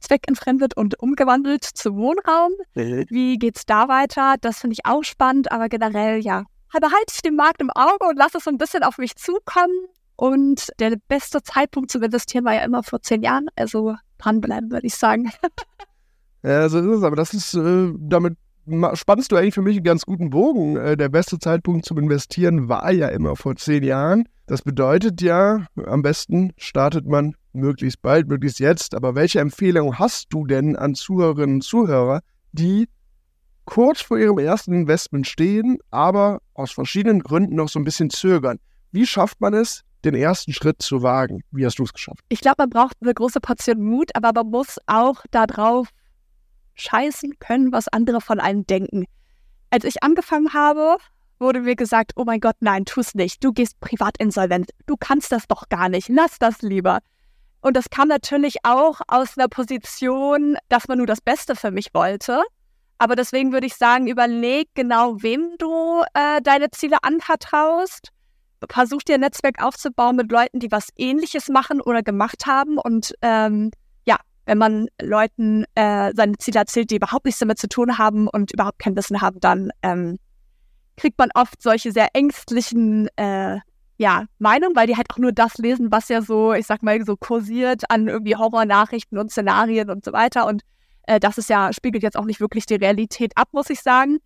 zweckentfremdet und umgewandelt zu Wohnraum? Mhm. Wie geht's da weiter? Das finde ich auch spannend, aber generell, ja, behalte ich den Markt im Auge und lasse es so ein bisschen auf mich zukommen. Und der beste Zeitpunkt zu investieren war ja immer vor zehn Jahren. Also dranbleiben, würde ich sagen. ja, so ist es. Aber das ist, äh, damit spannst du eigentlich für mich einen ganz guten Bogen. Äh, der beste Zeitpunkt zum Investieren war ja immer vor zehn Jahren. Das bedeutet ja, am besten startet man möglichst bald, möglichst jetzt. Aber welche Empfehlung hast du denn an Zuhörerinnen und Zuhörer, die kurz vor ihrem ersten Investment stehen, aber aus verschiedenen Gründen noch so ein bisschen zögern? Wie schafft man es, den ersten Schritt zu wagen? Wie hast du es geschafft? Ich glaube, man braucht eine große Portion Mut, aber man muss auch darauf scheißen können, was andere von einem denken. Als ich angefangen habe, wurde mir gesagt, oh mein Gott, nein, tu es nicht. Du gehst privat insolvent. Du kannst das doch gar nicht. Lass das lieber. Und das kam natürlich auch aus einer Position, dass man nur das Beste für mich wollte. Aber deswegen würde ich sagen, überleg genau, wem du äh, deine Ziele anvertraust. Versuch dir ein Netzwerk aufzubauen mit Leuten, die was Ähnliches machen oder gemacht haben und ähm, wenn man Leuten äh, seine Ziele erzählt, die überhaupt nichts damit zu tun haben und überhaupt kein Wissen haben, dann ähm, kriegt man oft solche sehr ängstlichen äh, ja, Meinungen, weil die halt auch nur das lesen, was ja so, ich sag mal, so kursiert an irgendwie Horrornachrichten und Szenarien und so weiter. Und äh, das ist ja, spiegelt jetzt auch nicht wirklich die Realität ab, muss ich sagen.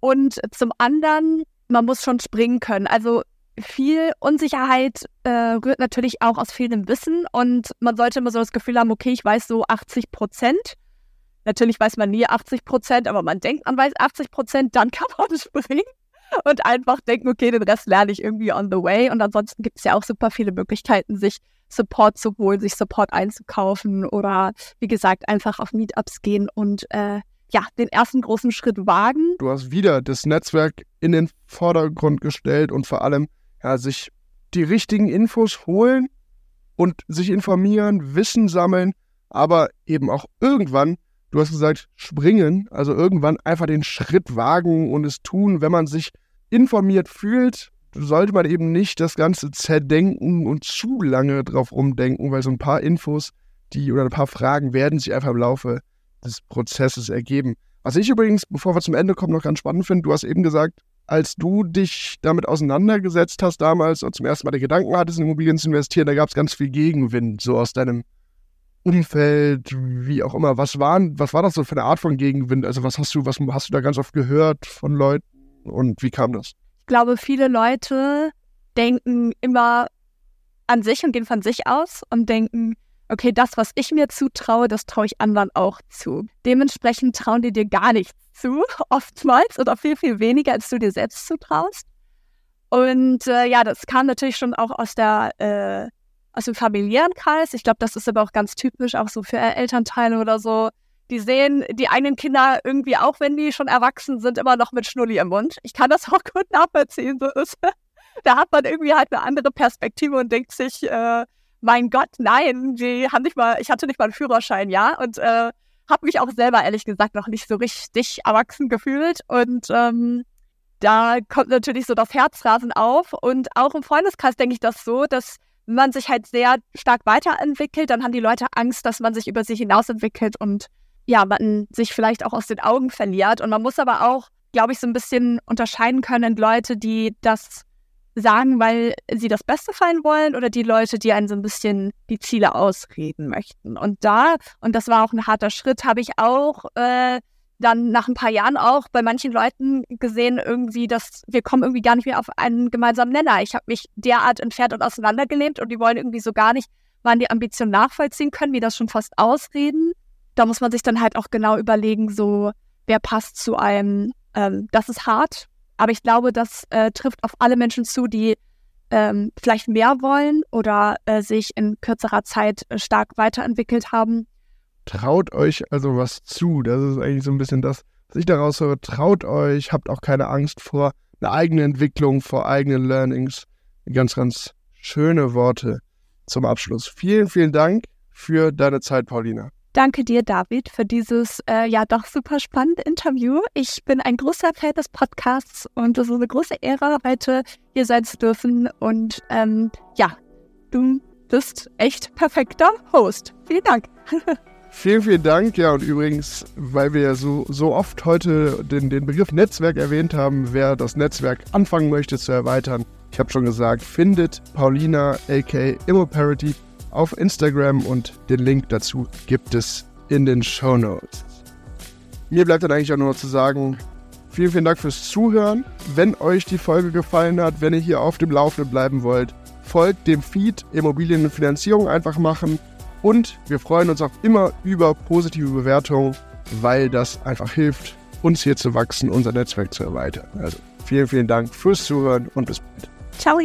Und zum anderen, man muss schon springen können. Also viel Unsicherheit äh, rührt natürlich auch aus fehlendem Wissen und man sollte immer so das Gefühl haben, okay, ich weiß so 80 Prozent. Natürlich weiß man nie 80 Prozent, aber man denkt, man weiß 80 Prozent, dann kann man springen und einfach denken, okay, den Rest lerne ich irgendwie on the way. Und ansonsten gibt es ja auch super viele Möglichkeiten, sich Support zu holen, sich Support einzukaufen oder wie gesagt, einfach auf Meetups gehen und äh, ja, den ersten großen Schritt wagen. Du hast wieder das Netzwerk in den Vordergrund gestellt und vor allem ja, sich die richtigen Infos holen und sich informieren, Wissen sammeln, aber eben auch irgendwann, du hast gesagt, springen, also irgendwann einfach den Schritt wagen und es tun, wenn man sich informiert fühlt, sollte man eben nicht das Ganze zerdenken und zu lange drauf rumdenken, weil so ein paar Infos, die oder ein paar Fragen werden sich einfach im Laufe des Prozesses ergeben. Was ich übrigens, bevor wir zum Ende kommen, noch ganz spannend finde, du hast eben gesagt, als du dich damit auseinandergesetzt hast damals und zum ersten Mal den Gedanken hattest, in Immobilien zu investieren, da gab es ganz viel Gegenwind, so aus deinem Umfeld, wie auch immer. Was, waren, was war das so für eine Art von Gegenwind? Also was hast du, was hast du da ganz oft gehört von Leuten und wie kam das? Ich glaube, viele Leute denken immer an sich und gehen von sich aus und denken, okay, das, was ich mir zutraue, das traue ich anderen auch zu. Dementsprechend trauen die dir gar nichts zu, oftmals oder viel, viel weniger, als du dir selbst zutraust. Und äh, ja, das kam natürlich schon auch aus der äh, aus dem familiären Kreis. Ich glaube, das ist aber auch ganz typisch, auch so für Elternteile oder so. Die sehen die eigenen Kinder irgendwie auch, wenn die schon erwachsen sind, immer noch mit Schnulli im Mund. Ich kann das auch gut nachvollziehen. So ist. Da hat man irgendwie halt eine andere Perspektive und denkt sich, äh, mein Gott, nein, die haben nicht mal, ich hatte nicht mal einen Führerschein, ja, und äh, habe mich auch selber ehrlich gesagt noch nicht so richtig erwachsen gefühlt. Und ähm, da kommt natürlich so das Herzrasen auf. Und auch im Freundeskreis denke ich das so, dass man sich halt sehr stark weiterentwickelt, dann haben die Leute Angst, dass man sich über sich hinausentwickelt und ja, man sich vielleicht auch aus den Augen verliert. Und man muss aber auch, glaube ich, so ein bisschen unterscheiden können Leute, die das sagen, weil sie das Beste fallen wollen oder die Leute, die einen so ein bisschen die Ziele ausreden möchten. Und da, und das war auch ein harter Schritt, habe ich auch äh, dann nach ein paar Jahren auch bei manchen Leuten gesehen, irgendwie, dass wir kommen irgendwie gar nicht mehr auf einen gemeinsamen Nenner. Ich habe mich derart entfernt und auseinandergelehnt und die wollen irgendwie so gar nicht, wann die Ambitionen nachvollziehen können, wie das schon fast ausreden. Da muss man sich dann halt auch genau überlegen, so, wer passt zu einem. Ähm, das ist hart, aber ich glaube, das äh, trifft auf alle Menschen zu, die ähm, vielleicht mehr wollen oder äh, sich in kürzerer Zeit äh, stark weiterentwickelt haben. Traut euch also was zu. Das ist eigentlich so ein bisschen das, was ich daraus höre. Traut euch, habt auch keine Angst vor einer eigenen Entwicklung, vor eigenen Learnings. Ganz, ganz schöne Worte zum Abschluss. Vielen, vielen Dank für deine Zeit, Paulina. Danke dir, David, für dieses äh, ja doch super spannende Interview. Ich bin ein großer Fan des Podcasts und es ist eine große Ehre, heute hier sein zu dürfen. Und ähm, ja, du bist echt perfekter Host. Vielen Dank. Vielen, vielen Dank. Ja, und übrigens, weil wir ja so, so oft heute den, den Begriff Netzwerk erwähnt haben, wer das Netzwerk anfangen möchte zu erweitern, ich habe schon gesagt, findet Paulina aka Immoparity auf Instagram und den Link dazu gibt es in den Show Notes. Mir bleibt dann eigentlich auch nur zu sagen, vielen, vielen Dank fürs Zuhören. Wenn euch die Folge gefallen hat, wenn ihr hier auf dem Laufenden bleiben wollt, folgt dem Feed Immobilienfinanzierung einfach machen. Und wir freuen uns auch immer über positive Bewertungen, weil das einfach hilft, uns hier zu wachsen, unser Netzwerk zu erweitern. Also vielen, vielen Dank fürs Zuhören und bis bald. Ciao!